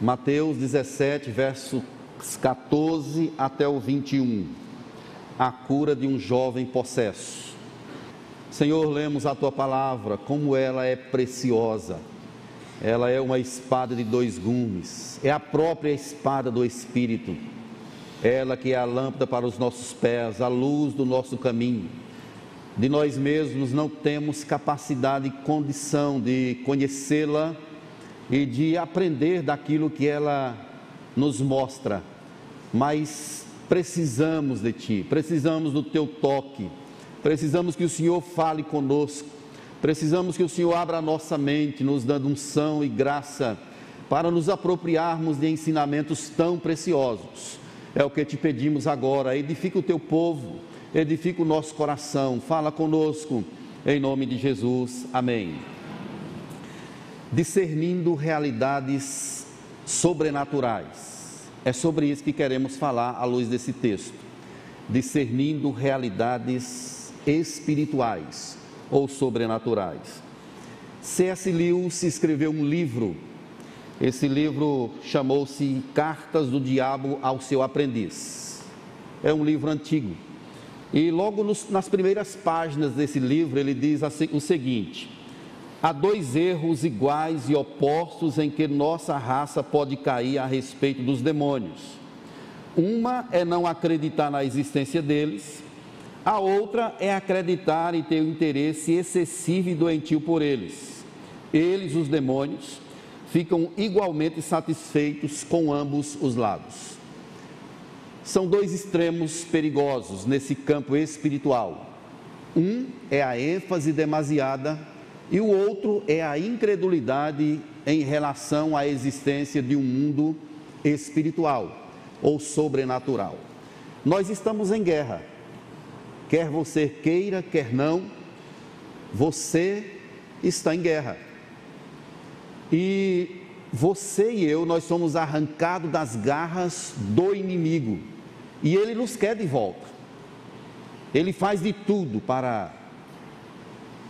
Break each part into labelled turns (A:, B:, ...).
A: Mateus 17, versos 14 até o 21. A cura de um jovem possesso. Senhor, lemos a tua palavra, como ela é preciosa. Ela é uma espada de dois gumes, é a própria espada do Espírito. Ela que é a lâmpada para os nossos pés, a luz do nosso caminho. De nós mesmos não temos capacidade e condição de conhecê-la e de aprender daquilo que ela nos mostra, mas precisamos de Ti, precisamos do Teu toque, precisamos que o Senhor fale conosco, precisamos que o Senhor abra a nossa mente, nos dando unção e graça para nos apropriarmos de ensinamentos tão preciosos. É o que te pedimos agora, edifica o Teu povo, edifica o nosso coração, fala conosco, em nome de Jesus, amém discernindo realidades sobrenaturais. É sobre isso que queremos falar à luz desse texto. Discernindo realidades espirituais ou sobrenaturais. C.S. Lewis escreveu um livro. Esse livro chamou-se Cartas do Diabo ao seu aprendiz. É um livro antigo. E logo nos, nas primeiras páginas desse livro ele diz assim, o seguinte: Há dois erros iguais e opostos em que nossa raça pode cair a respeito dos demônios. Uma é não acreditar na existência deles, a outra é acreditar e ter um interesse excessivo e doentio por eles. Eles, os demônios, ficam igualmente satisfeitos com ambos os lados. São dois extremos perigosos nesse campo espiritual. Um é a ênfase demasiada e o outro é a incredulidade em relação à existência de um mundo espiritual ou sobrenatural. Nós estamos em guerra. Quer você queira, quer não, você está em guerra. E você e eu, nós somos arrancados das garras do inimigo. E ele nos quer de volta. Ele faz de tudo para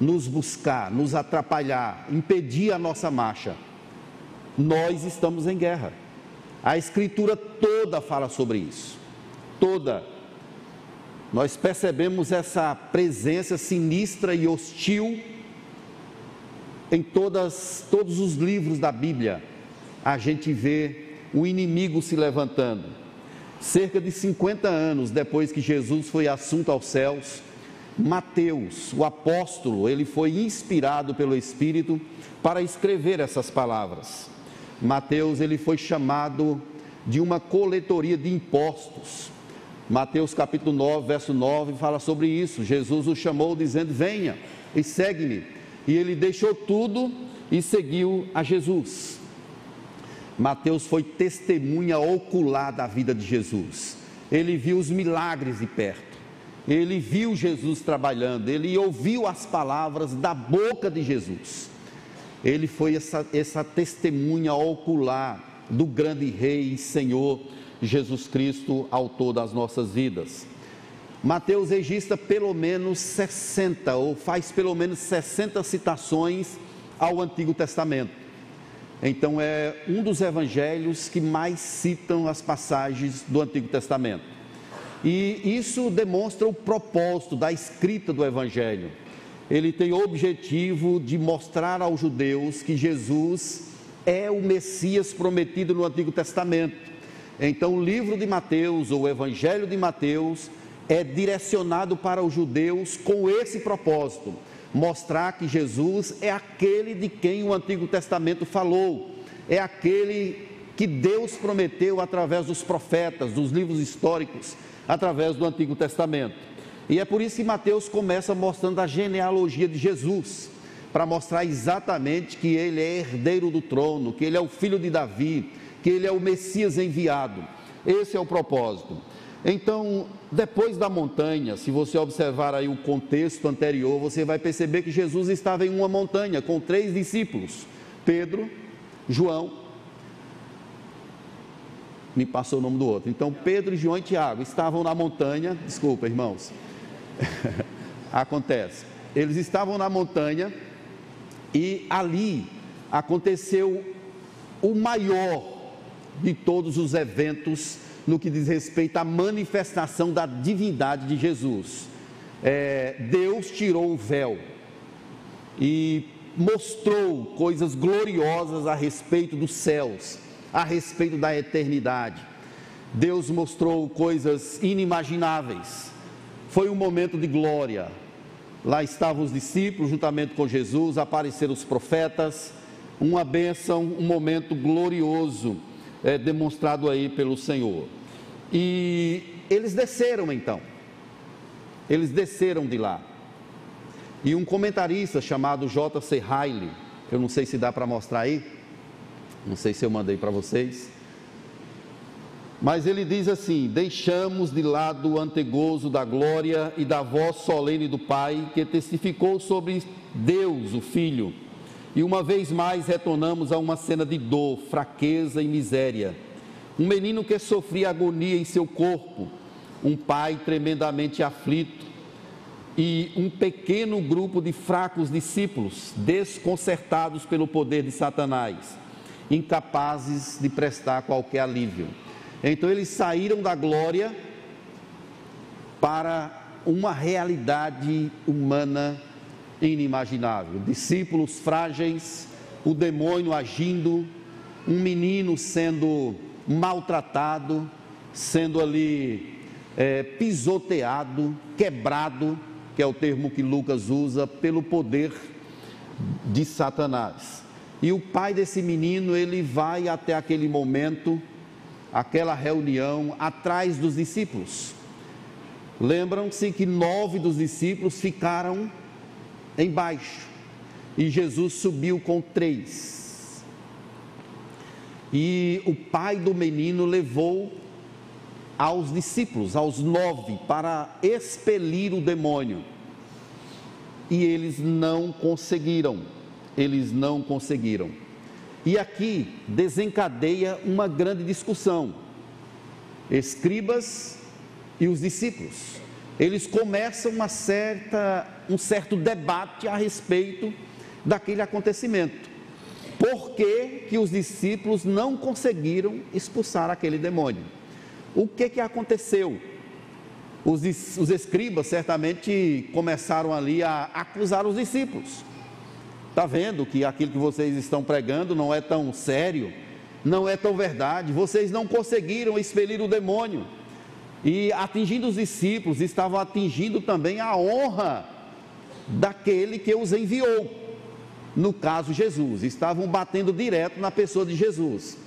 A: nos buscar, nos atrapalhar, impedir a nossa marcha, nós estamos em guerra. A Escritura toda fala sobre isso. Toda. Nós percebemos essa presença sinistra e hostil em todas, todos os livros da Bíblia. A gente vê o inimigo se levantando. Cerca de 50 anos depois que Jesus foi assunto aos céus, Mateus, o apóstolo, ele foi inspirado pelo Espírito para escrever essas palavras. Mateus, ele foi chamado de uma coletoria de impostos. Mateus capítulo 9, verso 9 fala sobre isso. Jesus o chamou dizendo: "Venha e segue-me". E ele deixou tudo e seguiu a Jesus. Mateus foi testemunha ocular da vida de Jesus. Ele viu os milagres de perto ele viu Jesus trabalhando, ele ouviu as palavras da boca de Jesus. Ele foi essa, essa testemunha ocular do grande Rei e Senhor Jesus Cristo, autor das nossas vidas. Mateus registra pelo menos 60, ou faz pelo menos 60 citações ao Antigo Testamento. Então é um dos evangelhos que mais citam as passagens do Antigo Testamento. E isso demonstra o propósito da escrita do Evangelho. Ele tem o objetivo de mostrar aos judeus que Jesus é o Messias prometido no Antigo Testamento. Então, o livro de Mateus, ou o Evangelho de Mateus, é direcionado para os judeus com esse propósito: mostrar que Jesus é aquele de quem o Antigo Testamento falou, é aquele que Deus prometeu através dos profetas, dos livros históricos através do Antigo Testamento. E é por isso que Mateus começa mostrando a genealogia de Jesus, para mostrar exatamente que ele é herdeiro do trono, que ele é o filho de Davi, que ele é o Messias enviado. Esse é o propósito. Então, depois da montanha, se você observar aí o contexto anterior, você vai perceber que Jesus estava em uma montanha com três discípulos: Pedro, João me passou o nome do outro. Então, Pedro, João e Tiago estavam na montanha, desculpa, irmãos. Acontece. Eles estavam na montanha e ali aconteceu o maior de todos os eventos no que diz respeito à manifestação da divindade de Jesus. É, Deus tirou o véu e mostrou coisas gloriosas a respeito dos céus, a respeito da eternidade. Deus mostrou coisas inimagináveis. Foi um momento de glória. Lá estavam os discípulos juntamente com Jesus, apareceram os profetas, uma bênção, um momento glorioso é, demonstrado aí pelo Senhor. E eles desceram então, eles desceram de lá. E um comentarista chamado J.C. Riley, eu não sei se dá para mostrar aí, não sei se eu mandei para vocês, mas ele diz assim: Deixamos de lado o antegozo da glória e da voz solene do Pai, que testificou sobre Deus, o Filho, e uma vez mais retornamos a uma cena de dor, fraqueza e miséria. Um menino que sofria agonia em seu corpo, um pai tremendamente aflito, e um pequeno grupo de fracos discípulos, desconcertados pelo poder de Satanás, incapazes de prestar qualquer alívio. Então eles saíram da glória para uma realidade humana inimaginável. Discípulos frágeis, o demônio agindo, um menino sendo maltratado, sendo ali é, pisoteado, quebrado, que é o termo que Lucas usa, pelo poder de Satanás. E o pai desse menino, ele vai até aquele momento aquela reunião atrás dos discípulos. Lembram-se que nove dos discípulos ficaram embaixo e Jesus subiu com três. E o pai do menino levou aos discípulos, aos nove, para expelir o demônio. E eles não conseguiram. Eles não conseguiram. E aqui desencadeia uma grande discussão. Escribas e os discípulos. Eles começam uma certa, um certo debate a respeito daquele acontecimento. Por que, que os discípulos não conseguiram expulsar aquele demônio? O que, que aconteceu? Os, os escribas certamente começaram ali a acusar os discípulos. Está vendo que aquilo que vocês estão pregando não é tão sério, não é tão verdade. Vocês não conseguiram expelir o demônio. E atingindo os discípulos, estavam atingindo também a honra daquele que os enviou. No caso, Jesus. Estavam batendo direto na pessoa de Jesus.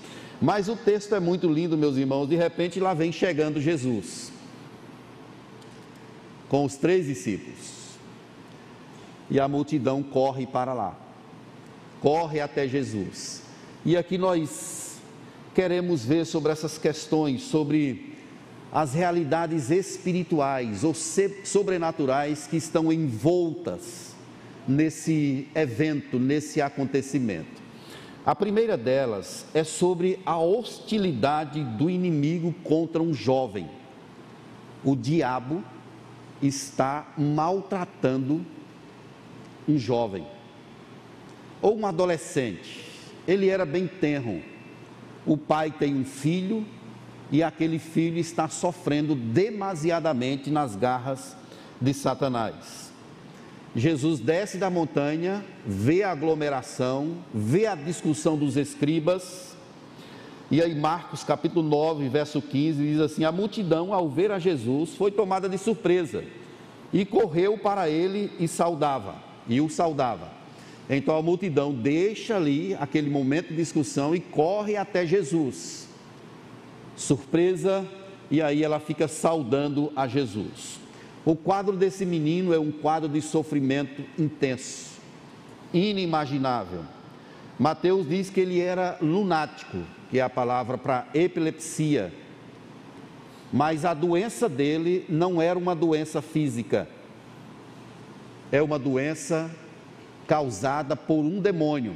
A: Mas o texto é muito lindo, meus irmãos. De repente, lá vem chegando Jesus com os três discípulos e a multidão corre para lá, corre até Jesus. E aqui nós queremos ver sobre essas questões, sobre as realidades espirituais ou sobrenaturais que estão envoltas nesse evento, nesse acontecimento. A primeira delas é sobre a hostilidade do inimigo contra um jovem. O diabo está maltratando um jovem ou um adolescente. Ele era bem tenro. O pai tem um filho e aquele filho está sofrendo demasiadamente nas garras de Satanás. Jesus desce da montanha, vê a aglomeração, vê a discussão dos escribas, e aí Marcos capítulo 9, verso 15 diz assim: A multidão, ao ver a Jesus, foi tomada de surpresa e correu para ele e saudava e o saudava. Então a multidão deixa ali aquele momento de discussão e corre até Jesus. Surpresa, e aí ela fica saudando a Jesus. O quadro desse menino é um quadro de sofrimento intenso, inimaginável. Mateus diz que ele era lunático, que é a palavra para epilepsia. Mas a doença dele não era uma doença física, é uma doença causada por um demônio.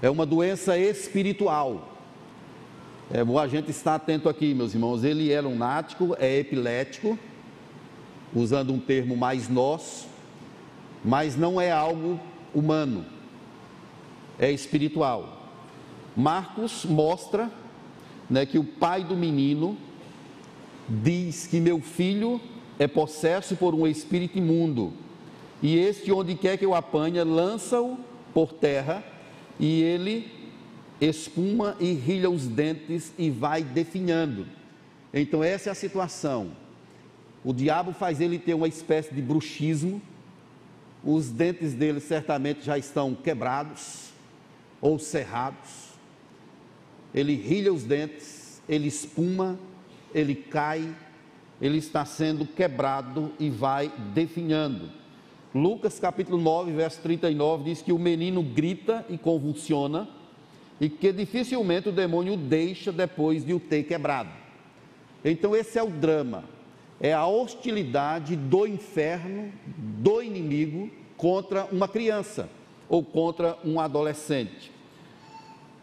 A: É uma doença espiritual. É bom a gente estar atento aqui, meus irmãos. Ele é lunático, é epilético, usando um termo mais nosso, mas não é algo humano, é espiritual. Marcos mostra né, que o pai do menino diz que meu filho é possesso por um espírito imundo, e este, onde quer que eu apanha, lança-o por terra, e ele espuma e rilha os dentes e vai definhando. Então, essa é a situação. O diabo faz ele ter uma espécie de bruxismo, os dentes dele certamente já estão quebrados ou cerrados. Ele rilha os dentes, ele espuma, ele cai, ele está sendo quebrado e vai definhando. Lucas capítulo 9, verso 39 diz que o menino grita e convulsiona e que dificilmente o demônio o deixa depois de o ter quebrado. Então esse é o drama é a hostilidade do inferno, do inimigo, contra uma criança ou contra um adolescente.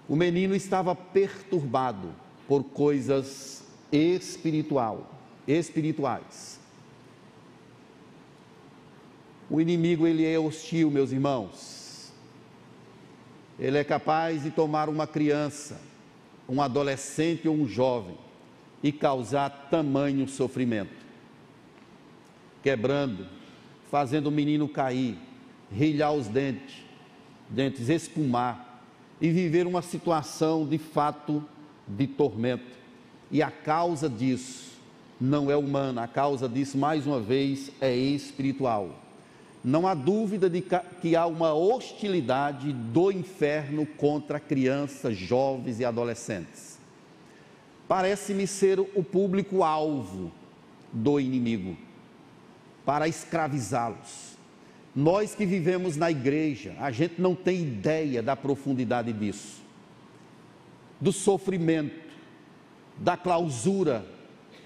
A: O menino estava perturbado por coisas espiritual, espirituais. O inimigo ele é hostil, meus irmãos. Ele é capaz de tomar uma criança, um adolescente ou um jovem e causar tamanho sofrimento quebrando, fazendo o menino cair, rilhar os dentes, dentes espumar e viver uma situação de fato de tormento. E a causa disso não é humana, a causa disso, mais uma vez, é espiritual. Não há dúvida de que há uma hostilidade do inferno contra crianças, jovens e adolescentes. Parece-me ser o público-alvo do inimigo para escravizá-los. Nós que vivemos na igreja, a gente não tem ideia da profundidade disso, do sofrimento, da clausura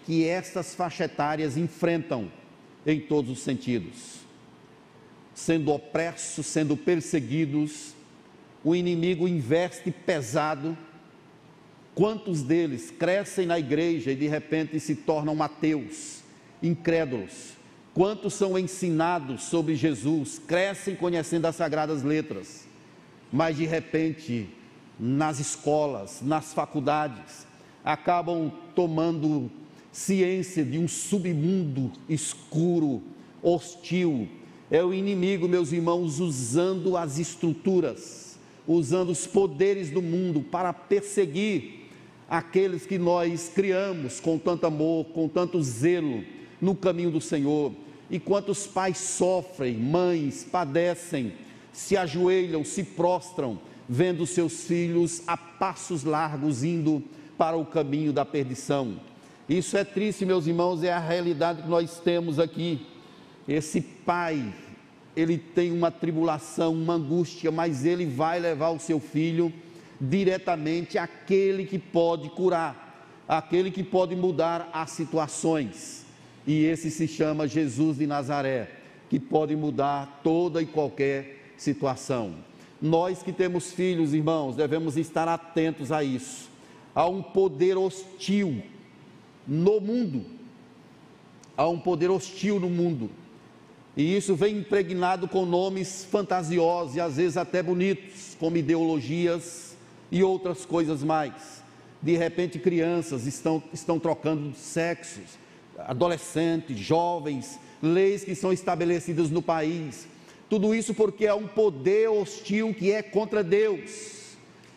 A: que essas faixas etárias enfrentam em todos os sentidos. Sendo opressos, sendo perseguidos, o inimigo investe pesado. Quantos deles crescem na igreja e de repente se tornam ateus, incrédulos? Quantos são ensinados sobre Jesus, crescem conhecendo as sagradas letras, mas de repente, nas escolas, nas faculdades, acabam tomando ciência de um submundo escuro, hostil. É o inimigo, meus irmãos, usando as estruturas, usando os poderes do mundo para perseguir aqueles que nós criamos com tanto amor, com tanto zelo no caminho do Senhor. E quantos pais sofrem, mães padecem, se ajoelham, se prostram, vendo seus filhos a passos largos indo para o caminho da perdição. Isso é triste, meus irmãos, é a realidade que nós temos aqui. Esse pai, ele tem uma tribulação, uma angústia, mas ele vai levar o seu filho diretamente àquele que pode curar, àquele que pode mudar as situações e esse se chama Jesus de Nazaré, que pode mudar toda e qualquer situação. Nós que temos filhos, irmãos, devemos estar atentos a isso. Há um poder hostil no mundo. Há um poder hostil no mundo. E isso vem impregnado com nomes fantasiosos e às vezes até bonitos, como ideologias e outras coisas mais. De repente, crianças estão, estão trocando sexos, adolescentes, jovens, leis que são estabelecidas no país. Tudo isso porque é um poder hostil que é contra Deus,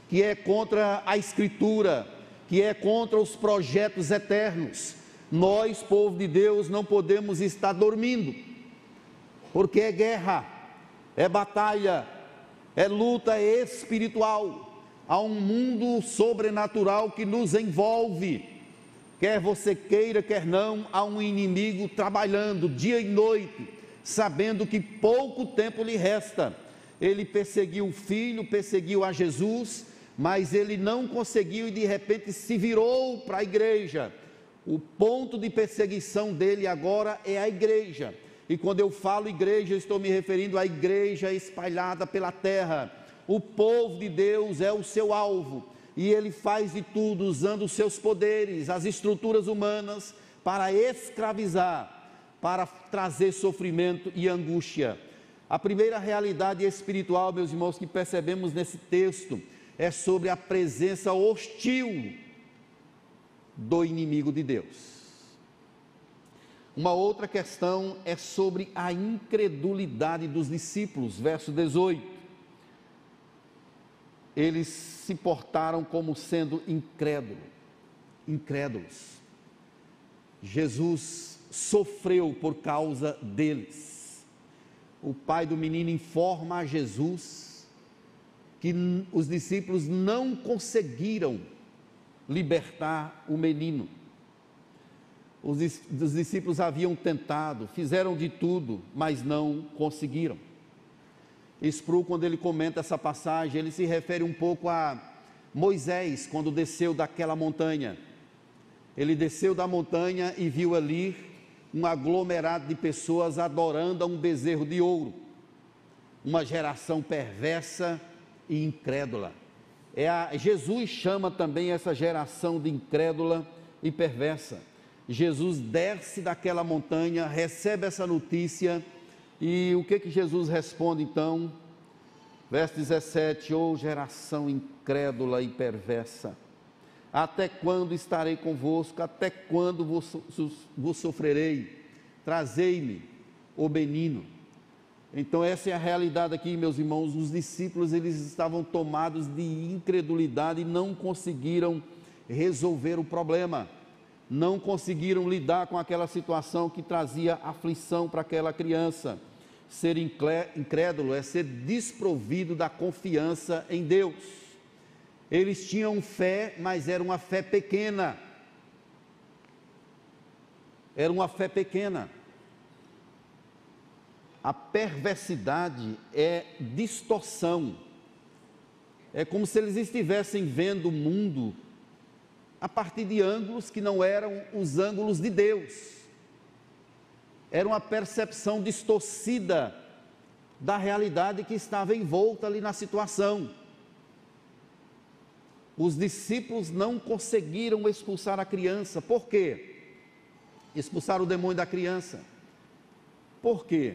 A: que é contra a Escritura, que é contra os projetos eternos. Nós, povo de Deus, não podemos estar dormindo, porque é guerra, é batalha, é luta espiritual. Há um mundo sobrenatural que nos envolve Quer você queira, quer não, há um inimigo trabalhando dia e noite, sabendo que pouco tempo lhe resta. Ele perseguiu o filho, perseguiu a Jesus, mas ele não conseguiu e de repente se virou para a igreja. O ponto de perseguição dele agora é a igreja. E quando eu falo igreja, estou me referindo à igreja espalhada pela terra. O povo de Deus é o seu alvo e ele faz de tudo usando os seus poderes, as estruturas humanas, para escravizar, para trazer sofrimento e angústia. A primeira realidade espiritual, meus irmãos, que percebemos nesse texto é sobre a presença hostil do inimigo de Deus. Uma outra questão é sobre a incredulidade dos discípulos, verso 18 eles se portaram como sendo incrédulo, incrédulos. Jesus sofreu por causa deles. O pai do menino informa a Jesus que os discípulos não conseguiram libertar o menino. Os, os discípulos haviam tentado, fizeram de tudo, mas não conseguiram. Spru, quando ele comenta essa passagem, ele se refere um pouco a Moisés, quando desceu daquela montanha. Ele desceu da montanha e viu ali um aglomerado de pessoas adorando a um bezerro de ouro. Uma geração perversa e incrédula. É a, Jesus chama também essa geração de incrédula e perversa. Jesus desce daquela montanha, recebe essa notícia e o que que Jesus responde então? Verso 17: Ô oh, geração incrédula e perversa, até quando estarei convosco? Até quando vos, vos sofrerei? Trazei-me o menino. Então essa é a realidade aqui, meus irmãos. Os discípulos eles estavam tomados de incredulidade e não conseguiram resolver o problema não conseguiram lidar com aquela situação que trazia aflição para aquela criança. Ser incrédulo é ser desprovido da confiança em Deus. Eles tinham fé, mas era uma fé pequena. Era uma fé pequena. A perversidade é distorção. É como se eles estivessem vendo o mundo a partir de ângulos que não eram os ângulos de Deus. Era uma percepção distorcida da realidade que estava envolta ali na situação. Os discípulos não conseguiram expulsar a criança. Por quê? Expulsar o demônio da criança. Por quê?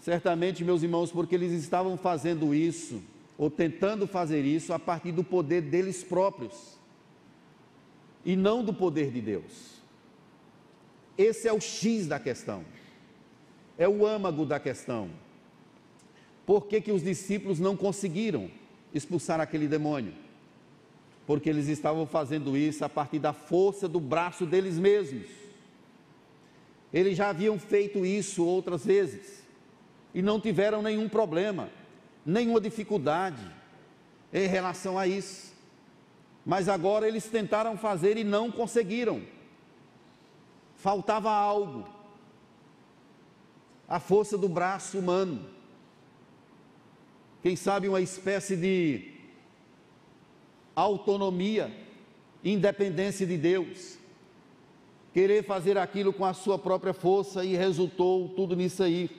A: Certamente, meus irmãos, porque eles estavam fazendo isso, ou tentando fazer isso, a partir do poder deles próprios e não do poder de Deus. Esse é o X da questão, é o âmago da questão. Por que, que os discípulos não conseguiram expulsar aquele demônio? Porque eles estavam fazendo isso a partir da força do braço deles mesmos. Eles já haviam feito isso outras vezes e não tiveram nenhum problema, nenhuma dificuldade em relação a isso mas agora eles tentaram fazer e não conseguiram. Faltava algo. A força do braço humano. Quem sabe uma espécie de autonomia, independência de Deus. Querer fazer aquilo com a sua própria força e resultou tudo nisso aí.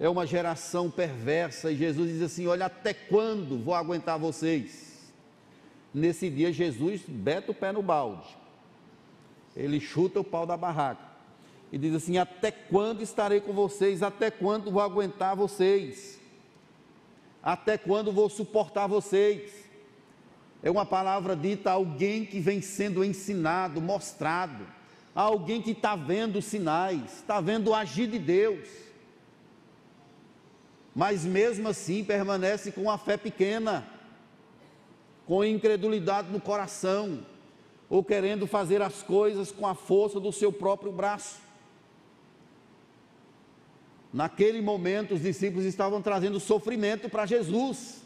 A: É uma geração perversa e Jesus diz assim: Olha, até quando vou aguentar vocês? Nesse dia, Jesus beta o pé no balde, ele chuta o pau da barraca e diz assim: Até quando estarei com vocês? Até quando vou aguentar vocês? Até quando vou suportar vocês? É uma palavra dita a alguém que vem sendo ensinado, mostrado, a alguém que está vendo sinais, está vendo o agir de Deus, mas mesmo assim permanece com a fé pequena com incredulidade no coração, ou querendo fazer as coisas com a força do seu próprio braço. Naquele momento, os discípulos estavam trazendo sofrimento para Jesus.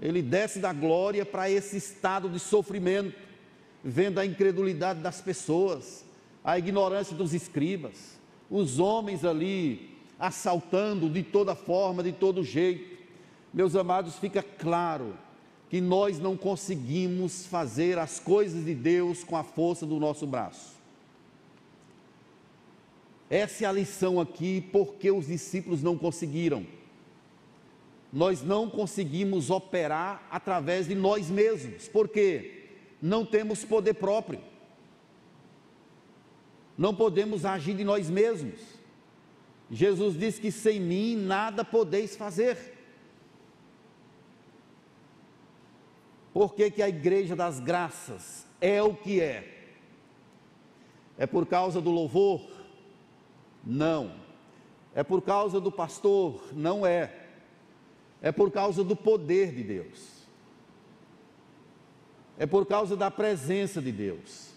A: Ele desce da glória para esse estado de sofrimento, vendo a incredulidade das pessoas, a ignorância dos escribas, os homens ali assaltando de toda forma, de todo jeito meus amados, fica claro que nós não conseguimos fazer as coisas de Deus com a força do nosso braço. Essa é a lição aqui, porque os discípulos não conseguiram. Nós não conseguimos operar através de nós mesmos, porque não temos poder próprio. Não podemos agir de nós mesmos. Jesus disse que sem mim nada podeis fazer. Por que, que a igreja das graças é o que é? É por causa do louvor? Não. É por causa do pastor? Não é. É por causa do poder de Deus. É por causa da presença de Deus.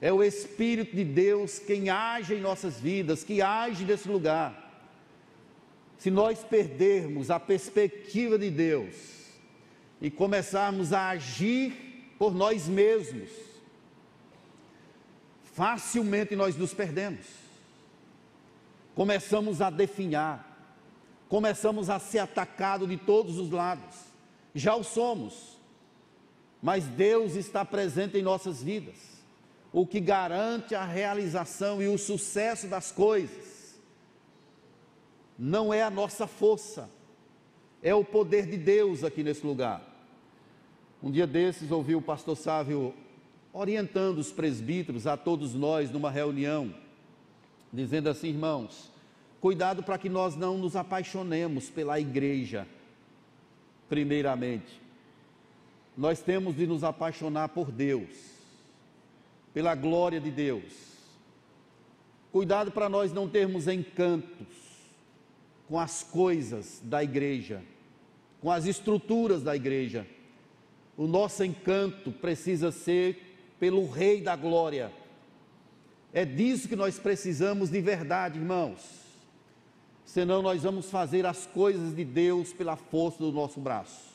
A: É o Espírito de Deus quem age em nossas vidas, que age nesse lugar. Se nós perdermos a perspectiva de Deus, e começarmos a agir por nós mesmos, facilmente nós nos perdemos. Começamos a definhar, começamos a ser atacados de todos os lados. Já o somos, mas Deus está presente em nossas vidas, o que garante a realização e o sucesso das coisas. Não é a nossa força, é o poder de Deus aqui nesse lugar. Um dia desses ouvi o pastor Sávio orientando os presbíteros, a todos nós, numa reunião, dizendo assim, irmãos, cuidado para que nós não nos apaixonemos pela igreja, primeiramente. Nós temos de nos apaixonar por Deus, pela glória de Deus. Cuidado para nós não termos encantos com as coisas da igreja, com as estruturas da igreja o nosso encanto precisa ser pelo Rei da Glória. É disso que nós precisamos de verdade, irmãos. Senão nós vamos fazer as coisas de Deus pela força do nosso braço.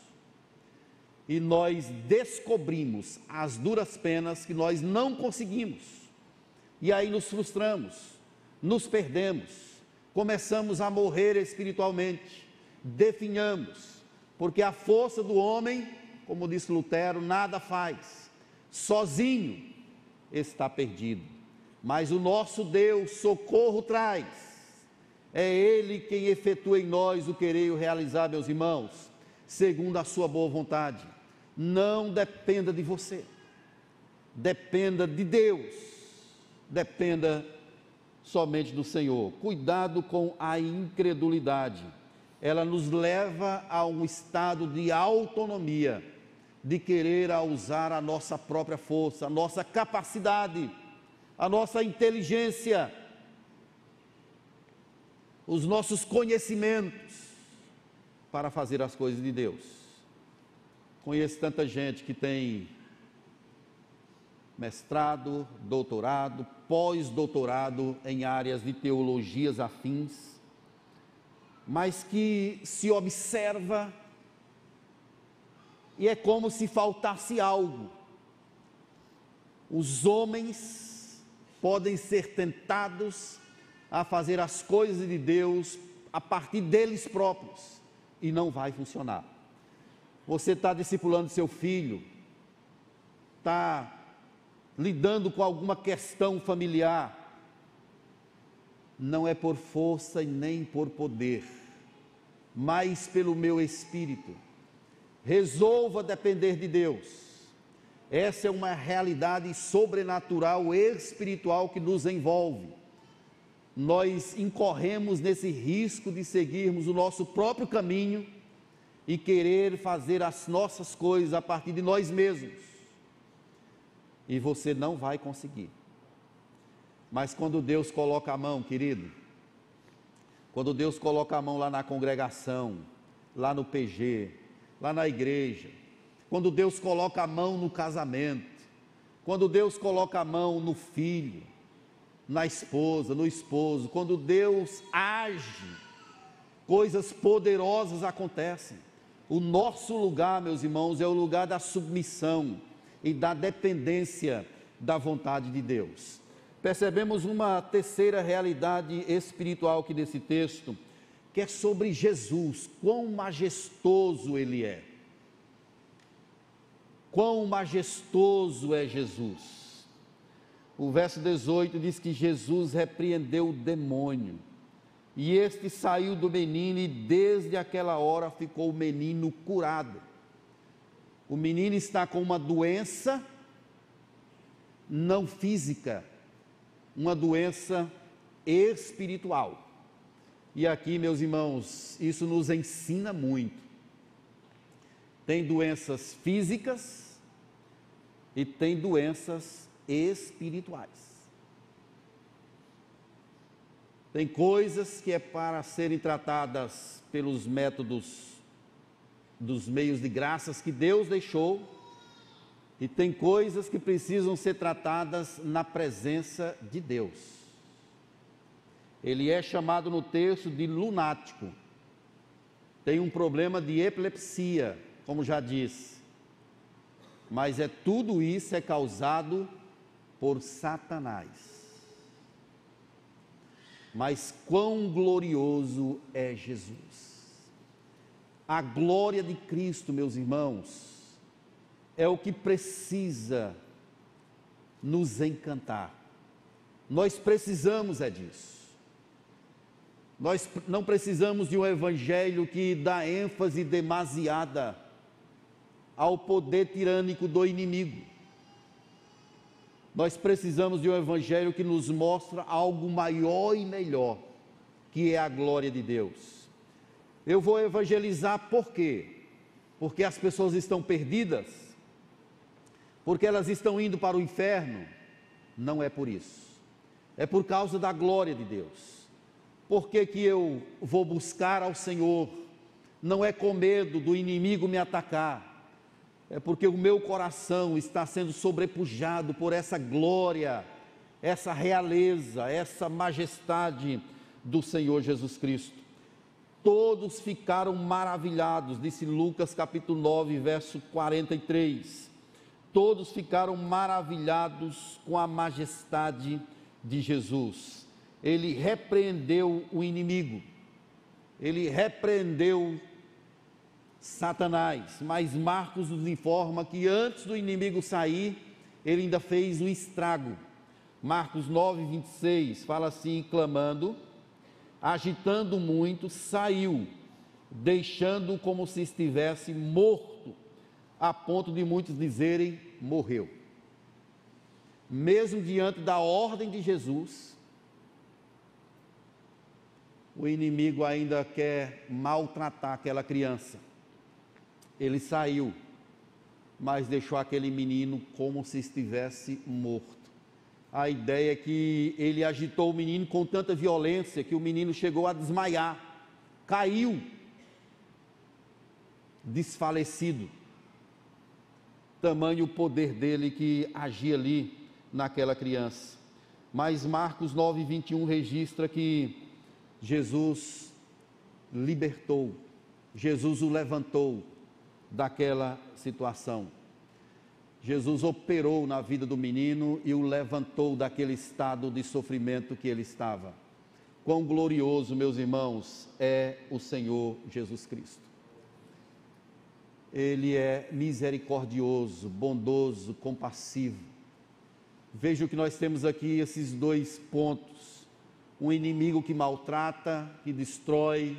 A: E nós descobrimos as duras penas que nós não conseguimos. E aí nos frustramos, nos perdemos, começamos a morrer espiritualmente, definhamos, porque a força do homem como disse Lutero, nada faz, sozinho está perdido. Mas o nosso Deus socorro traz, é Ele quem efetua em nós o querer e o realizar, meus irmãos, segundo a Sua boa vontade. Não dependa de você, dependa de Deus, dependa somente do Senhor. Cuidado com a incredulidade, ela nos leva a um estado de autonomia de querer usar a nossa própria força, a nossa capacidade, a nossa inteligência, os nossos conhecimentos para fazer as coisas de Deus. Conheço tanta gente que tem mestrado, doutorado, pós-doutorado em áreas de teologias afins, mas que se observa e é como se faltasse algo. Os homens podem ser tentados a fazer as coisas de Deus a partir deles próprios e não vai funcionar. Você está discipulando seu filho, está lidando com alguma questão familiar, não é por força e nem por poder, mas pelo meu espírito Resolva depender de Deus. Essa é uma realidade sobrenatural, espiritual que nos envolve. Nós incorremos nesse risco de seguirmos o nosso próprio caminho e querer fazer as nossas coisas a partir de nós mesmos. E você não vai conseguir. Mas quando Deus coloca a mão, querido, quando Deus coloca a mão lá na congregação, lá no PG, lá na igreja, quando Deus coloca a mão no casamento, quando Deus coloca a mão no filho, na esposa, no esposo, quando Deus age, coisas poderosas acontecem. O nosso lugar, meus irmãos, é o lugar da submissão e da dependência da vontade de Deus. Percebemos uma terceira realidade espiritual aqui nesse texto, que é sobre Jesus, quão majestoso Ele é. Quão majestoso é Jesus. O verso 18 diz que Jesus repreendeu o demônio, e este saiu do menino, e desde aquela hora ficou o menino curado. O menino está com uma doença não física, uma doença espiritual. E aqui, meus irmãos, isso nos ensina muito. Tem doenças físicas e tem doenças espirituais. Tem coisas que é para serem tratadas pelos métodos dos meios de graças que Deus deixou, e tem coisas que precisam ser tratadas na presença de Deus. Ele é chamado no texto de lunático. Tem um problema de epilepsia, como já disse. Mas é tudo isso é causado por Satanás. Mas quão glorioso é Jesus. A glória de Cristo, meus irmãos, é o que precisa nos encantar. Nós precisamos é disso. Nós não precisamos de um evangelho que dá ênfase demasiada ao poder tirânico do inimigo. Nós precisamos de um evangelho que nos mostra algo maior e melhor, que é a glória de Deus. Eu vou evangelizar por quê? Porque as pessoas estão perdidas? Porque elas estão indo para o inferno? Não é por isso. É por causa da glória de Deus. Por que, que eu vou buscar ao Senhor? Não é com medo do inimigo me atacar, é porque o meu coração está sendo sobrepujado por essa glória, essa realeza, essa majestade do Senhor Jesus Cristo. Todos ficaram maravilhados, disse Lucas capítulo 9, verso 43. Todos ficaram maravilhados com a majestade de Jesus. Ele repreendeu o inimigo, ele repreendeu Satanás. Mas Marcos nos informa que antes do inimigo sair, ele ainda fez um estrago. Marcos 9, 26 fala assim: clamando, agitando muito, saiu, deixando como se estivesse morto, a ponto de muitos dizerem: morreu. Mesmo diante da ordem de Jesus, o inimigo ainda quer maltratar aquela criança ele saiu, mas deixou aquele menino como se estivesse morto. A ideia é que ele agitou o menino com tanta violência que o menino chegou a desmaiar, caiu, desfalecido. Tamanho o poder dele que agia ali naquela criança. Mas Marcos 9, 21 registra que Jesus libertou, Jesus o levantou, daquela situação. Jesus operou na vida do menino e o levantou daquele estado de sofrimento que ele estava. Quão glorioso, meus irmãos, é o Senhor Jesus Cristo. Ele é misericordioso, bondoso, compassivo. Veja que nós temos aqui esses dois pontos: um inimigo que maltrata, que destrói,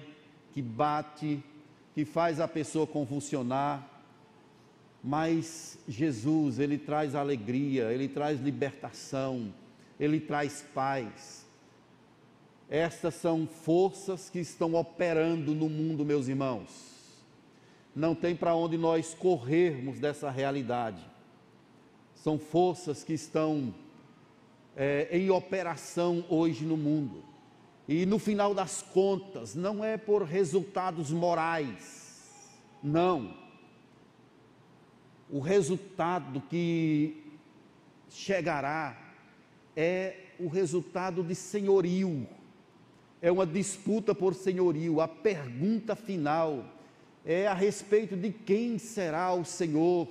A: que bate, que faz a pessoa convulsionar, mas Jesus, ele traz alegria, ele traz libertação, ele traz paz. Estas são forças que estão operando no mundo, meus irmãos. Não tem para onde nós corrermos dessa realidade. São forças que estão é, em operação hoje no mundo. E no final das contas, não é por resultados morais, não. O resultado que chegará é o resultado de senhorio, é uma disputa por senhorio. A pergunta final é a respeito de quem será o Senhor,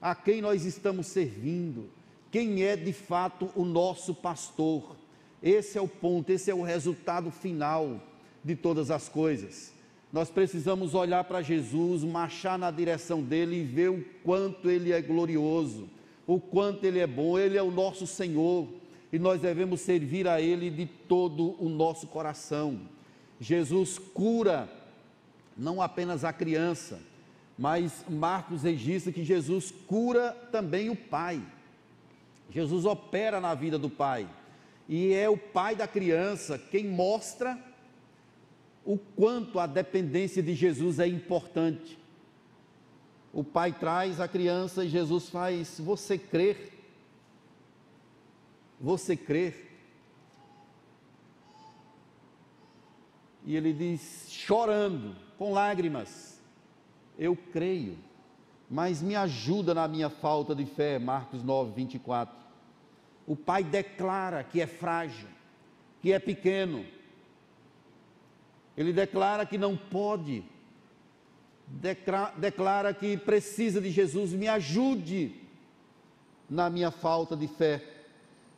A: a quem nós estamos servindo, quem é de fato o nosso pastor. Esse é o ponto, esse é o resultado final de todas as coisas. Nós precisamos olhar para Jesus, marchar na direção dele e ver o quanto ele é glorioso, o quanto ele é bom, ele é o nosso Senhor e nós devemos servir a ele de todo o nosso coração. Jesus cura não apenas a criança, mas Marcos registra que Jesus cura também o pai. Jesus opera na vida do pai e é o pai da criança quem mostra o quanto a dependência de Jesus é importante. O pai traz a criança e Jesus faz: Você crer? Você crer? E ele diz, chorando, com lágrimas: Eu creio, mas me ajuda na minha falta de fé. Marcos 9, 24. O pai declara que é frágil, que é pequeno. Ele declara que não pode declara que precisa de Jesus, me ajude na minha falta de fé.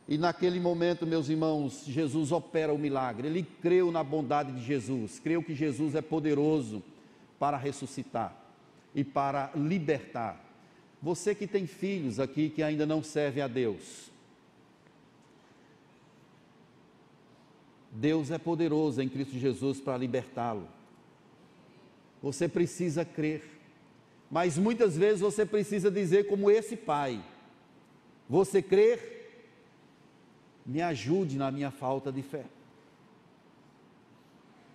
A: E naquele momento, meus irmãos, Jesus opera o milagre. Ele creu na bondade de Jesus, creu que Jesus é poderoso para ressuscitar e para libertar. Você que tem filhos aqui que ainda não servem a Deus, Deus é poderoso em Cristo Jesus para libertá-lo. Você precisa crer. Mas muitas vezes você precisa dizer, como esse pai: Você crer? Me ajude na minha falta de fé.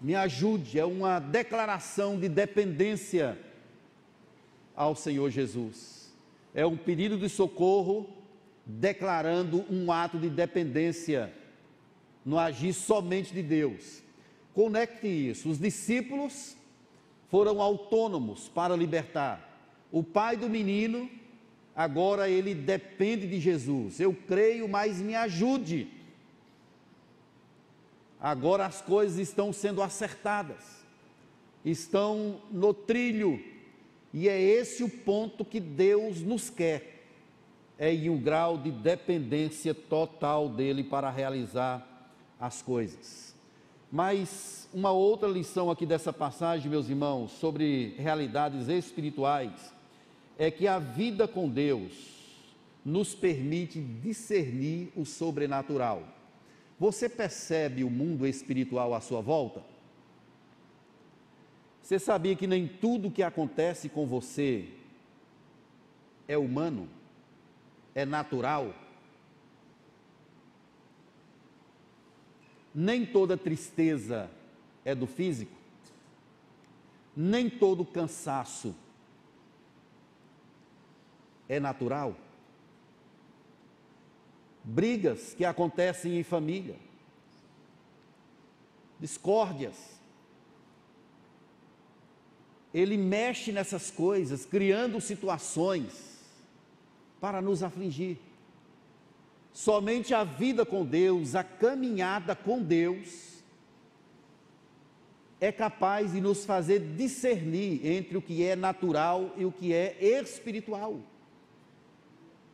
A: Me ajude, é uma declaração de dependência ao Senhor Jesus. É um pedido de socorro declarando um ato de dependência no agir somente de Deus. Conecte isso. Os discípulos foram autônomos para libertar. O pai do menino, agora ele depende de Jesus. Eu creio, mas me ajude. Agora as coisas estão sendo acertadas, estão no trilho, e é esse o ponto que Deus nos quer, é em um grau de dependência total dele para realizar as coisas. Mas uma outra lição aqui dessa passagem, meus irmãos, sobre realidades espirituais, é que a vida com Deus nos permite discernir o sobrenatural. Você percebe o mundo espiritual à sua volta? Você sabia que nem tudo que acontece com você é humano, é natural? Nem toda tristeza é do físico, nem todo cansaço é natural. Brigas que acontecem em família, discórdias. Ele mexe nessas coisas, criando situações para nos afligir. Somente a vida com Deus, a caminhada com Deus, é capaz de nos fazer discernir entre o que é natural e o que é espiritual.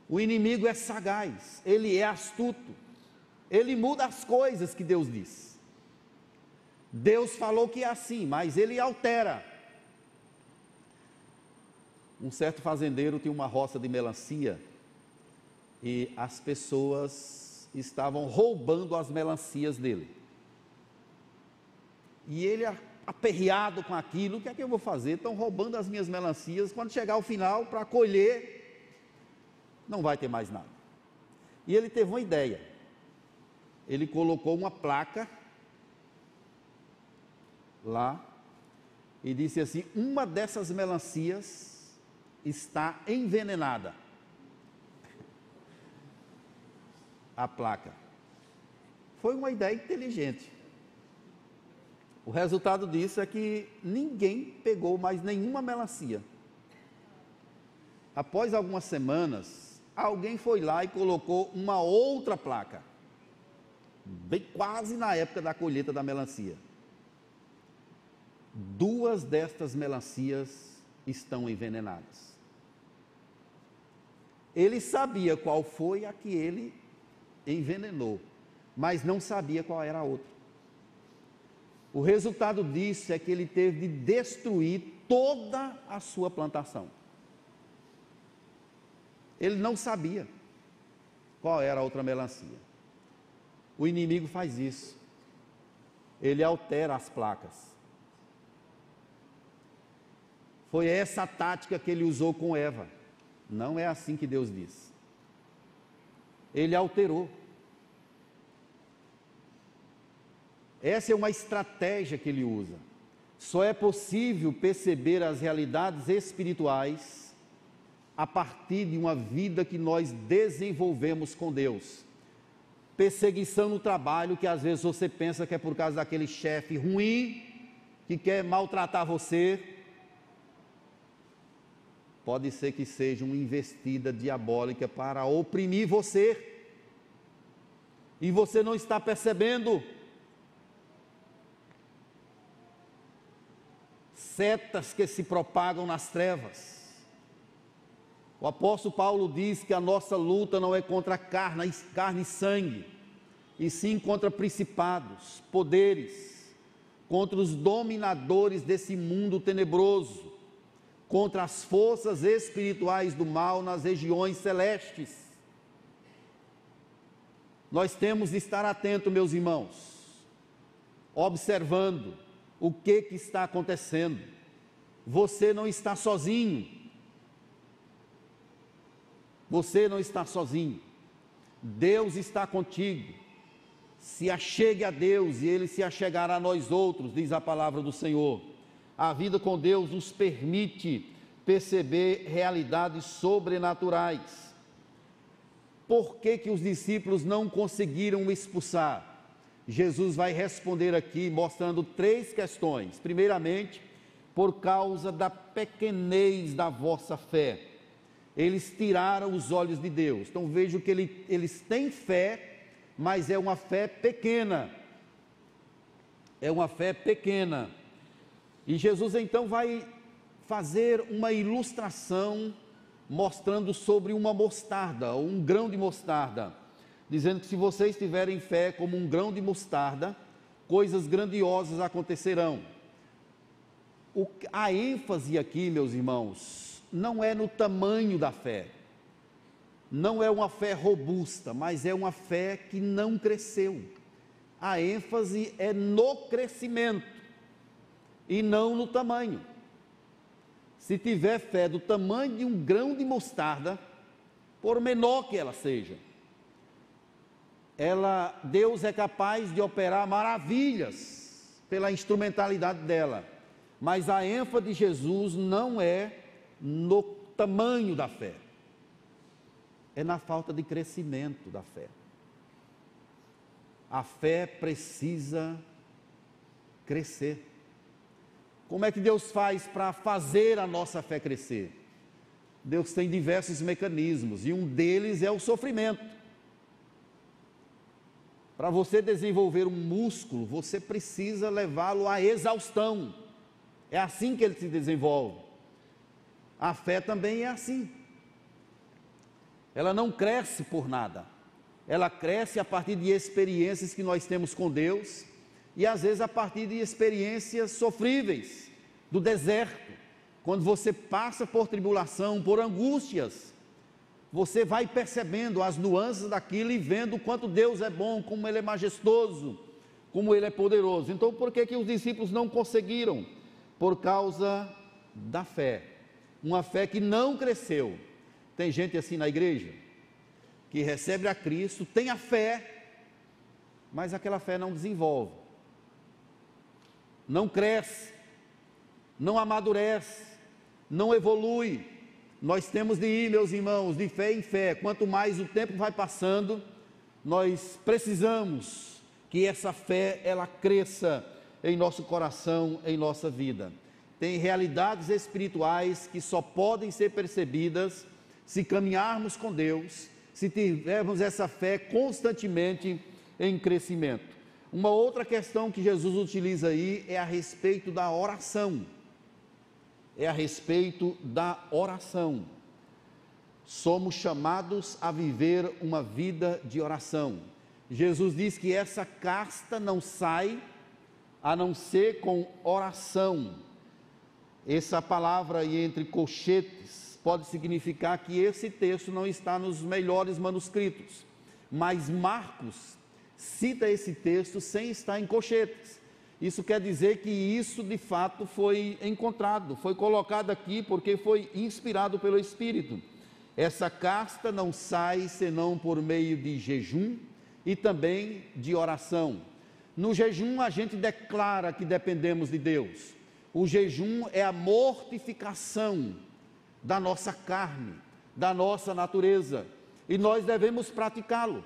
A: O inimigo é sagaz, ele é astuto, ele muda as coisas que Deus diz. Deus falou que é assim, mas ele altera. Um certo fazendeiro tinha uma roça de melancia e as pessoas estavam roubando as melancias dele. E ele aperreado com aquilo, o que é que eu vou fazer? Estão roubando as minhas melancias, quando chegar ao final para colher, não vai ter mais nada. E ele teve uma ideia. Ele colocou uma placa lá e disse assim: uma dessas melancias está envenenada. A placa. Foi uma ideia inteligente. O resultado disso é que ninguém pegou mais nenhuma melancia. Após algumas semanas, alguém foi lá e colocou uma outra placa, bem quase na época da colheita da melancia. Duas destas melancias estão envenenadas. Ele sabia qual foi a que ele envenenou, mas não sabia qual era a outra. O resultado disso é que ele teve de destruir toda a sua plantação. Ele não sabia qual era a outra melancia. O inimigo faz isso. Ele altera as placas. Foi essa a tática que ele usou com Eva. Não é assim que Deus diz. Ele alterou. Essa é uma estratégia que ele usa. Só é possível perceber as realidades espirituais a partir de uma vida que nós desenvolvemos com Deus. Perseguição no trabalho, que às vezes você pensa que é por causa daquele chefe ruim que quer maltratar você. Pode ser que seja uma investida diabólica para oprimir você. E você não está percebendo. Setas que se propagam nas trevas o apóstolo Paulo diz que a nossa luta não é contra carne, carne e sangue, e sim contra principados, poderes, contra os dominadores desse mundo tenebroso, contra as forças espirituais do mal nas regiões celestes. Nós temos de estar atentos, meus irmãos, observando o que, que está acontecendo. Você não está sozinho. Você não está sozinho. Deus está contigo. Se achegue a Deus e Ele se achegará a nós outros, diz a palavra do Senhor. A vida com Deus nos permite perceber realidades sobrenaturais. Por que, que os discípulos não conseguiram expulsar? Jesus vai responder aqui mostrando três questões. Primeiramente, por causa da pequenez da vossa fé eles tiraram os olhos de Deus. Então vejo que ele, eles têm fé, mas é uma fé pequena. É uma fé pequena. E Jesus então vai fazer uma ilustração mostrando sobre uma mostarda, ou um grão de mostarda, dizendo que se vocês tiverem fé como um grão de mostarda, coisas grandiosas acontecerão. O, a ênfase aqui, meus irmãos, não é no tamanho da fé, não é uma fé robusta, mas é uma fé que não cresceu. A ênfase é no crescimento e não no tamanho. Se tiver fé do tamanho de um grão de mostarda, por menor que ela seja, ela, Deus é capaz de operar maravilhas pela instrumentalidade dela. Mas a ênfase de Jesus não é no tamanho da fé, é na falta de crescimento da fé. A fé precisa crescer. Como é que Deus faz para fazer a nossa fé crescer? Deus tem diversos mecanismos e um deles é o sofrimento. Para você desenvolver um músculo, você precisa levá-lo à exaustão. É assim que ele se desenvolve. A fé também é assim. Ela não cresce por nada. Ela cresce a partir de experiências que nós temos com Deus e às vezes a partir de experiências sofríveis do deserto. Quando você passa por tribulação, por angústias, você vai percebendo as nuances daquilo e vendo o quanto Deus é bom, como Ele é majestoso, como Ele é poderoso. Então, por que, que os discípulos não conseguiram? Por causa da fé uma fé que não cresceu. Tem gente assim na igreja que recebe a Cristo, tem a fé, mas aquela fé não desenvolve, não cresce, não amadurece, não evolui. Nós temos de ir, meus irmãos, de fé em fé. Quanto mais o tempo vai passando, nós precisamos que essa fé ela cresça em nosso coração, em nossa vida tem realidades espirituais que só podem ser percebidas se caminharmos com Deus, se tivermos essa fé constantemente em crescimento. Uma outra questão que Jesus utiliza aí é a respeito da oração. É a respeito da oração. Somos chamados a viver uma vida de oração. Jesus diz que essa casta não sai a não ser com oração essa palavra aí entre colchetes pode significar que esse texto não está nos melhores manuscritos, mas Marcos cita esse texto sem estar em colchetes. Isso quer dizer que isso de fato foi encontrado, foi colocado aqui porque foi inspirado pelo Espírito. Essa casta não sai senão por meio de jejum e também de oração. No jejum, a gente declara que dependemos de Deus. O jejum é a mortificação da nossa carne, da nossa natureza e nós devemos praticá-lo.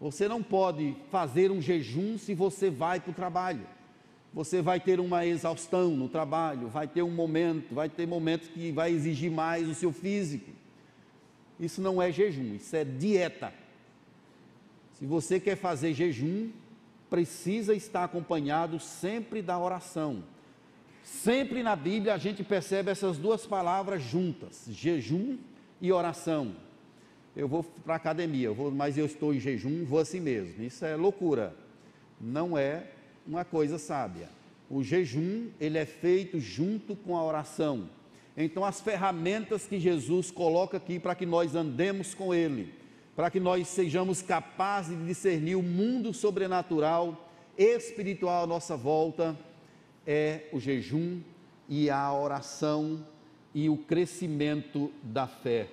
A: Você não pode fazer um jejum se você vai para o trabalho. Você vai ter uma exaustão no trabalho, vai ter um momento, vai ter momentos que vai exigir mais o seu físico. Isso não é jejum, isso é dieta. Se você quer fazer jejum, precisa estar acompanhado sempre da oração. Sempre na Bíblia a gente percebe essas duas palavras juntas: jejum e oração. Eu vou para a academia, eu vou, mas eu estou em jejum, vou assim mesmo. Isso é loucura. Não é uma coisa sábia. O jejum, ele é feito junto com a oração. Então, as ferramentas que Jesus coloca aqui para que nós andemos com Ele, para que nós sejamos capazes de discernir o mundo sobrenatural, espiritual à nossa volta, é o jejum e a oração e o crescimento da fé.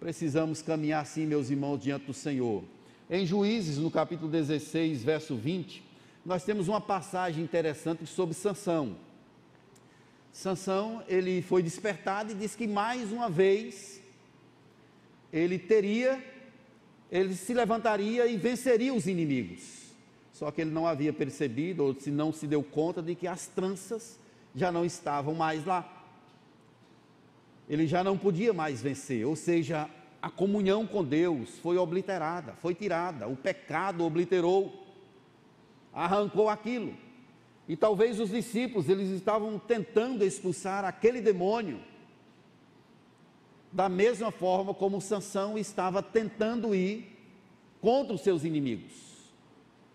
A: Precisamos caminhar assim, meus irmãos, diante do Senhor. Em Juízes, no capítulo 16, verso 20, nós temos uma passagem interessante sobre Sansão. Sansão, ele foi despertado e disse que mais uma vez ele teria, ele se levantaria e venceria os inimigos. Só que ele não havia percebido, ou se não se deu conta de que as tranças já não estavam mais lá. Ele já não podia mais vencer, ou seja, a comunhão com Deus foi obliterada, foi tirada, o pecado obliterou, arrancou aquilo. E talvez os discípulos, eles estavam tentando expulsar aquele demônio, da mesma forma como Sansão estava tentando ir contra os seus inimigos.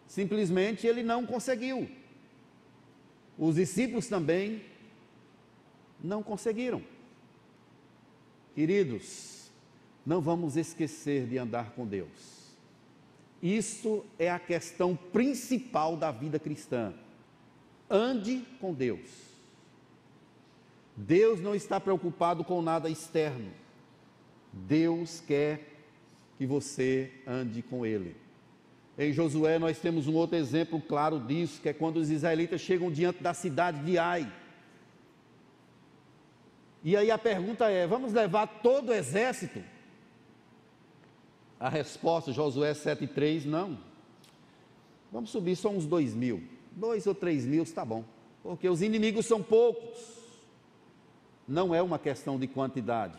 A: Simplesmente ele não conseguiu. Os discípulos também não conseguiram. Queridos, não vamos esquecer de andar com Deus. Isso é a questão principal da vida cristã. Ande com Deus. Deus não está preocupado com nada externo. Deus quer que você ande com Ele. Em Josué nós temos um outro exemplo claro disso, que é quando os israelitas chegam diante da cidade de Ai. E aí a pergunta é: vamos levar todo o exército? A resposta, Josué 7,3, não. Vamos subir só uns dois mil. Dois ou três mil está bom. Porque os inimigos são poucos. Não é uma questão de quantidade.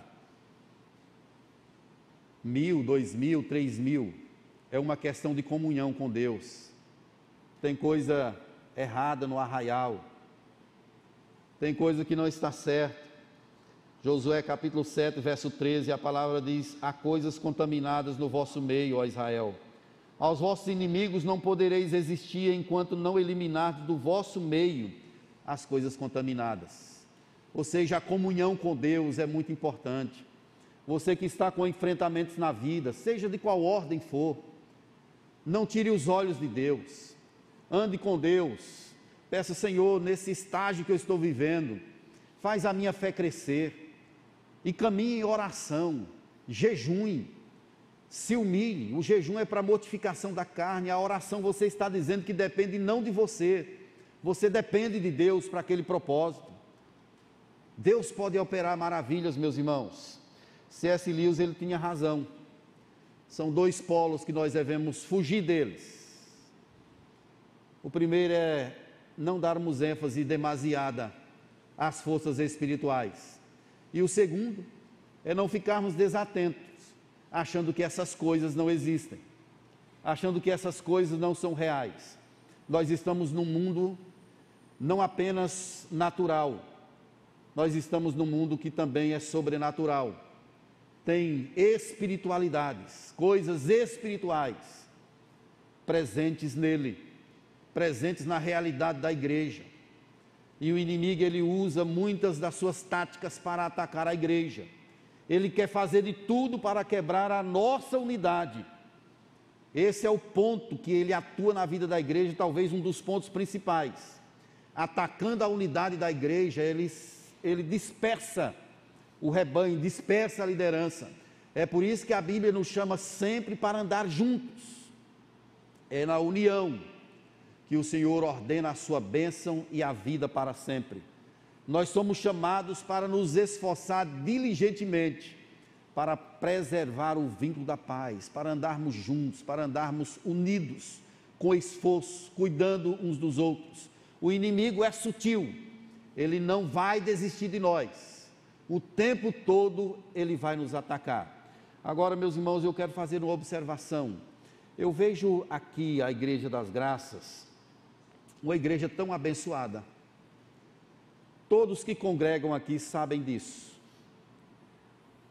A: Mil, dois mil, três mil é uma questão de comunhão com Deus. Tem coisa errada no arraial, tem coisa que não está certa. Josué capítulo 7, verso 13, a palavra diz: Há coisas contaminadas no vosso meio, ó Israel. Aos vossos inimigos não podereis existir enquanto não eliminardes do vosso meio as coisas contaminadas. Ou seja, a comunhão com Deus é muito importante. Você que está com enfrentamentos na vida, seja de qual ordem for, não tire os olhos de Deus. Ande com Deus. Peça, Senhor, nesse estágio que eu estou vivendo, faz a minha fé crescer. E caminhe em oração, jejum, se humilhe. O jejum é para mortificação da carne, a oração você está dizendo que depende não de você, você depende de Deus para aquele propósito. Deus pode operar maravilhas, meus irmãos. C.S. Lewis ele tinha razão. São dois polos que nós devemos fugir deles. O primeiro é não darmos ênfase demasiada às forças espirituais. E o segundo é não ficarmos desatentos, achando que essas coisas não existem, achando que essas coisas não são reais. Nós estamos num mundo não apenas natural, nós estamos num mundo que também é sobrenatural tem espiritualidades, coisas espirituais presentes nele, presentes na realidade da igreja. E o inimigo ele usa muitas das suas táticas para atacar a igreja. Ele quer fazer de tudo para quebrar a nossa unidade. Esse é o ponto que ele atua na vida da igreja, talvez um dos pontos principais. Atacando a unidade da igreja, ele, ele dispersa o rebanho, dispersa a liderança. É por isso que a Bíblia nos chama sempre para andar juntos. É na união que o Senhor ordena a sua bênção e a vida para sempre. Nós somos chamados para nos esforçar diligentemente para preservar o vínculo da paz, para andarmos juntos, para andarmos unidos, com esforço, cuidando uns dos outros. O inimigo é sutil, ele não vai desistir de nós. O tempo todo ele vai nos atacar. Agora, meus irmãos, eu quero fazer uma observação. Eu vejo aqui a Igreja das Graças, uma igreja tão abençoada. Todos que congregam aqui sabem disso.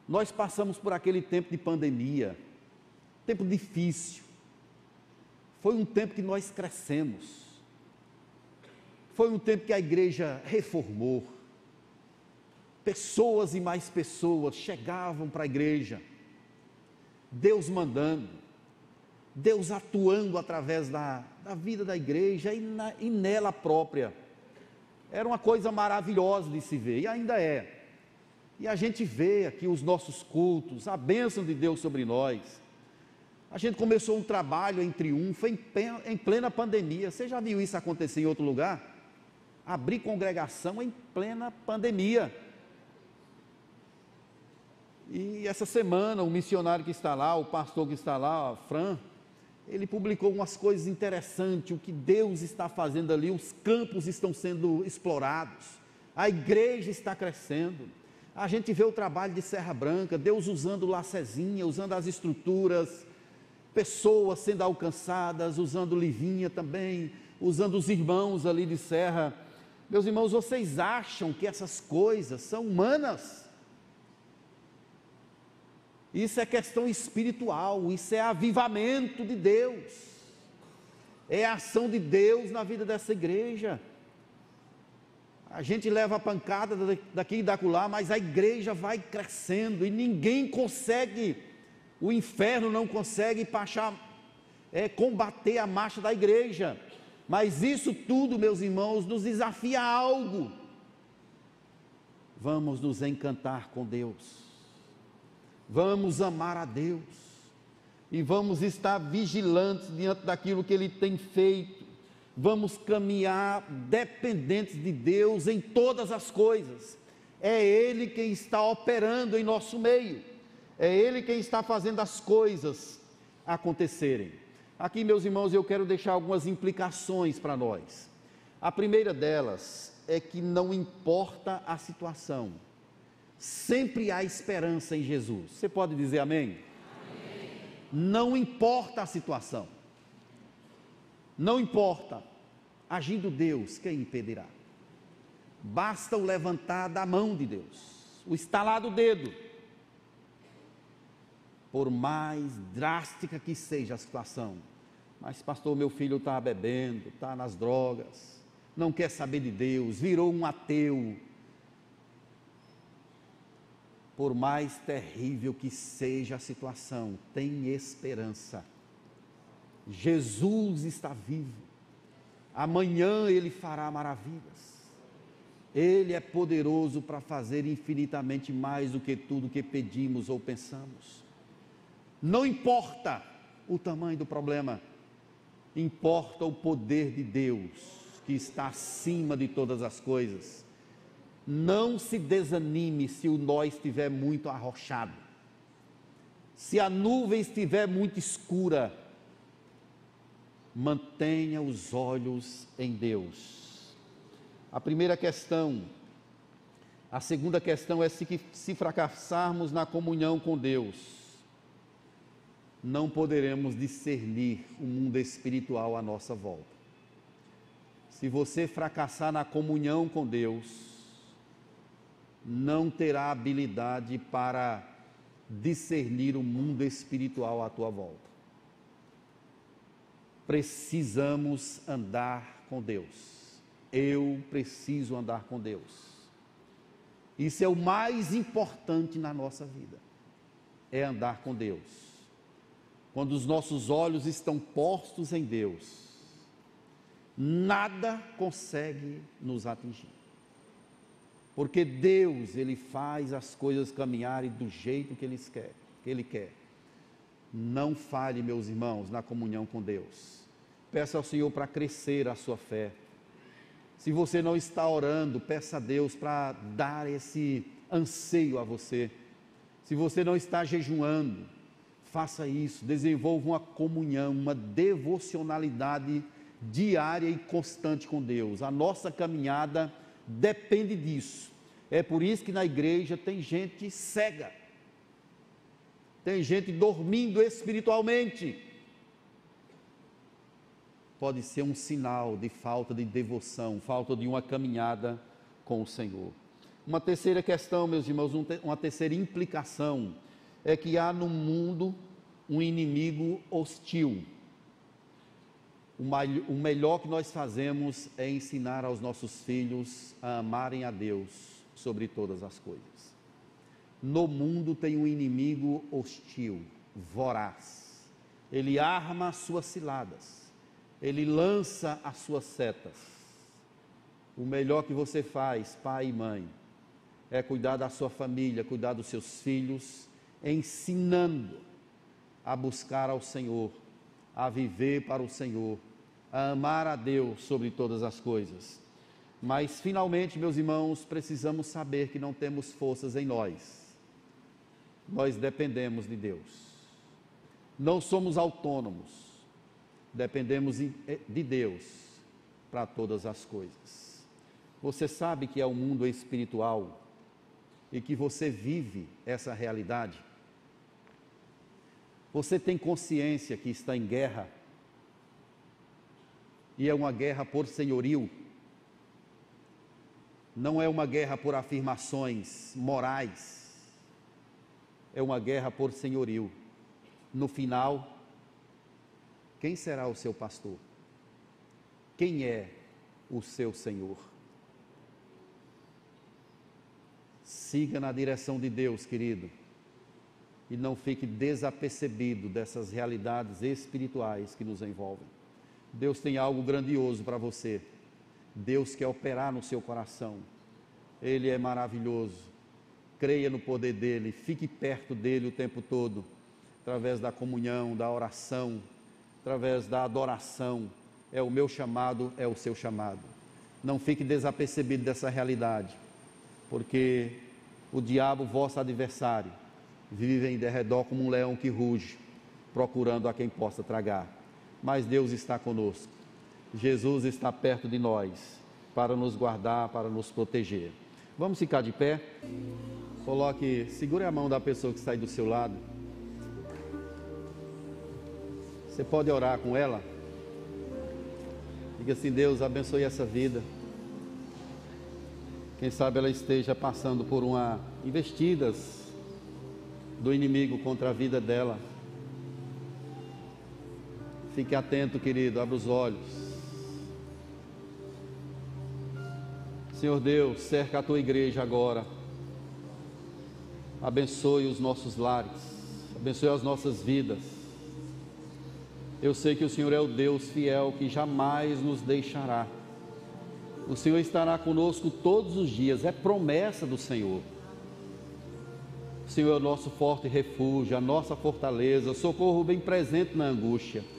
A: Nós passamos por aquele tempo de pandemia, tempo difícil. Foi um tempo que nós crescemos. Foi um tempo que a igreja reformou. Pessoas e mais pessoas chegavam para a igreja. Deus mandando, Deus atuando através da, da vida da igreja e, na, e nela própria. Era uma coisa maravilhosa de se ver, e ainda é. E a gente vê aqui os nossos cultos, a bênção de Deus sobre nós. A gente começou um trabalho em triunfo, em plena pandemia. Você já viu isso acontecer em outro lugar? abrir congregação em plena pandemia. E essa semana, o missionário que está lá, o pastor que está lá, Fran, ele publicou umas coisas interessantes, o que Deus está fazendo ali, os campos estão sendo explorados, a igreja está crescendo. A gente vê o trabalho de Serra Branca, Deus usando Lacezinha, usando as estruturas, pessoas sendo alcançadas, usando Livinha também, usando os irmãos ali de Serra meus irmãos, vocês acham que essas coisas são humanas? Isso é questão espiritual, isso é avivamento de Deus, é a ação de Deus na vida dessa igreja. A gente leva a pancada daqui e da lá, mas a igreja vai crescendo e ninguém consegue, o inferno não consegue passar, é, combater a marcha da igreja. Mas isso tudo, meus irmãos, nos desafia a algo. Vamos nos encantar com Deus, vamos amar a Deus, e vamos estar vigilantes diante daquilo que Ele tem feito, vamos caminhar dependentes de Deus em todas as coisas. É Ele quem está operando em nosso meio, é Ele quem está fazendo as coisas acontecerem. Aqui, meus irmãos, eu quero deixar algumas implicações para nós. A primeira delas é que não importa a situação, sempre há esperança em Jesus. Você pode dizer amém? amém? Não importa a situação, não importa, agindo Deus, quem impedirá? Basta o levantar da mão de Deus, o estalar do dedo. Por mais drástica que seja a situação, mas, pastor, meu filho está bebendo, está nas drogas, não quer saber de Deus, virou um ateu. Por mais terrível que seja a situação, tem esperança. Jesus está vivo. Amanhã ele fará maravilhas. Ele é poderoso para fazer infinitamente mais do que tudo que pedimos ou pensamos. Não importa o tamanho do problema, importa o poder de Deus, que está acima de todas as coisas. Não se desanime se o nó estiver muito arrochado, se a nuvem estiver muito escura, mantenha os olhos em Deus. A primeira questão, a segunda questão é se, se fracassarmos na comunhão com Deus, não poderemos discernir o mundo espiritual à nossa volta. Se você fracassar na comunhão com Deus, não terá habilidade para discernir o mundo espiritual à tua volta. Precisamos andar com Deus. Eu preciso andar com Deus. Isso é o mais importante na nossa vida. É andar com Deus quando os nossos olhos estão postos em Deus, nada consegue nos atingir. Porque Deus, ele faz as coisas caminharem do jeito que ele quer, que ele quer. Não falhe, meus irmãos, na comunhão com Deus. Peça ao Senhor para crescer a sua fé. Se você não está orando, peça a Deus para dar esse anseio a você Se você não está jejuando, faça isso, desenvolva uma comunhão, uma devocionalidade diária e constante com Deus. A nossa caminhada depende disso. É por isso que na igreja tem gente cega, tem gente dormindo espiritualmente. Pode ser um sinal de falta de devoção, falta de uma caminhada com o Senhor. Uma terceira questão, meus irmãos, uma terceira implicação é que há no mundo um inimigo hostil o melhor que nós fazemos é ensinar aos nossos filhos a amarem a Deus sobre todas as coisas. No mundo tem um inimigo hostil, voraz. Ele arma as suas ciladas, ele lança as suas setas. O melhor que você faz, pai e mãe, é cuidar da sua família, cuidar dos seus filhos, ensinando a buscar ao Senhor a viver para o Senhor, a amar a Deus sobre todas as coisas. Mas finalmente, meus irmãos, precisamos saber que não temos forças em nós. Nós dependemos de Deus. Não somos autônomos. Dependemos eh, de Deus para todas as coisas. Você sabe que é o um mundo espiritual e que você vive essa realidade? Você tem consciência que está em guerra? E é uma guerra por senhorio. Não é uma guerra por afirmações morais. É uma guerra por senhorio. No final, quem será o seu pastor? Quem é o seu Senhor? Siga na direção de Deus, querido e não fique desapercebido dessas realidades espirituais que nos envolvem. Deus tem algo grandioso para você. Deus quer operar no seu coração. Ele é maravilhoso. Creia no poder dele, fique perto dele o tempo todo, através da comunhão, da oração, através da adoração. É o meu chamado, é o seu chamado. Não fique desapercebido dessa realidade, porque o diabo, vosso adversário, vive em derredor como um leão que ruge, procurando a quem possa tragar. Mas Deus está conosco. Jesus está perto de nós para nos guardar, para nos proteger. Vamos ficar de pé? Coloque, segure a mão da pessoa que está aí do seu lado. Você pode orar com ela? Diga assim: Deus, abençoe essa vida. Quem sabe ela esteja passando por uma investidas do inimigo contra a vida dela. Fique atento, querido, abra os olhos. Senhor Deus, cerca a tua igreja agora. Abençoe os nossos lares, abençoe as nossas vidas. Eu sei que o Senhor é o Deus fiel que jamais nos deixará. O Senhor estará conosco todos os dias, é promessa do Senhor. O Senhor é o nosso forte refúgio, a nossa fortaleza, socorro bem presente na angústia.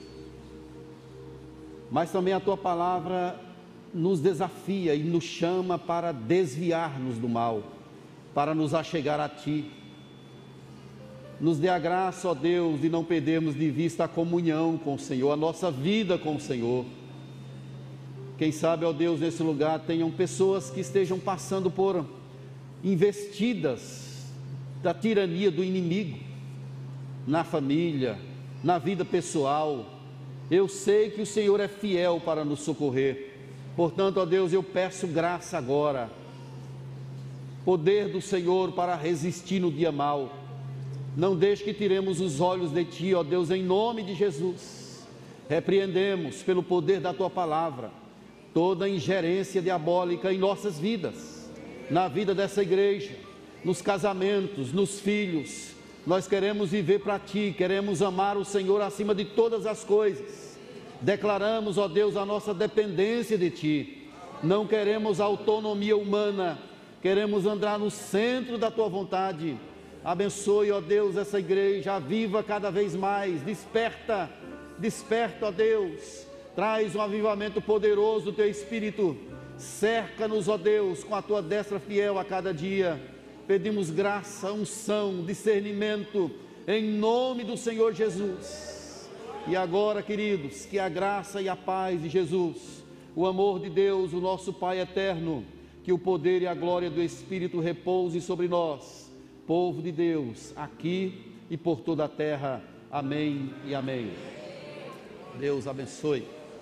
A: Mas também a tua palavra nos desafia e nos chama para desviar-nos do mal, para nos achegar a ti. Nos dê a graça, ó Deus, de não perdermos de vista a comunhão com o Senhor, a nossa vida com o Senhor. Quem sabe, ó Deus, nesse lugar tenham pessoas que estejam passando por investidas da tirania do inimigo na família, na vida pessoal. Eu sei que o Senhor é fiel para nos socorrer. Portanto, ó Deus, eu peço graça agora, poder do Senhor para resistir no dia mal. Não deixe que tiremos os olhos de Ti, ó Deus, em nome de Jesus. Repreendemos pelo poder da Tua palavra toda ingerência diabólica em nossas vidas, na vida dessa igreja nos casamentos, nos filhos. Nós queremos viver para Ti, queremos amar o Senhor acima de todas as coisas. Declaramos, ó Deus, a nossa dependência de Ti. Não queremos autonomia humana, queremos andar no centro da Tua vontade. Abençoe, ó Deus, essa igreja, viva cada vez mais, desperta, desperta, ó Deus, traz um avivamento poderoso do Teu Espírito, cerca-nos, ó Deus, com a Tua destra fiel a cada dia Pedimos graça, unção, discernimento, em nome do Senhor Jesus. E agora, queridos, que a graça e a paz de Jesus, o amor de Deus, o nosso Pai eterno, que o poder e a glória do Espírito repouse sobre nós, povo de Deus, aqui e por toda a terra. Amém e amém. Deus abençoe.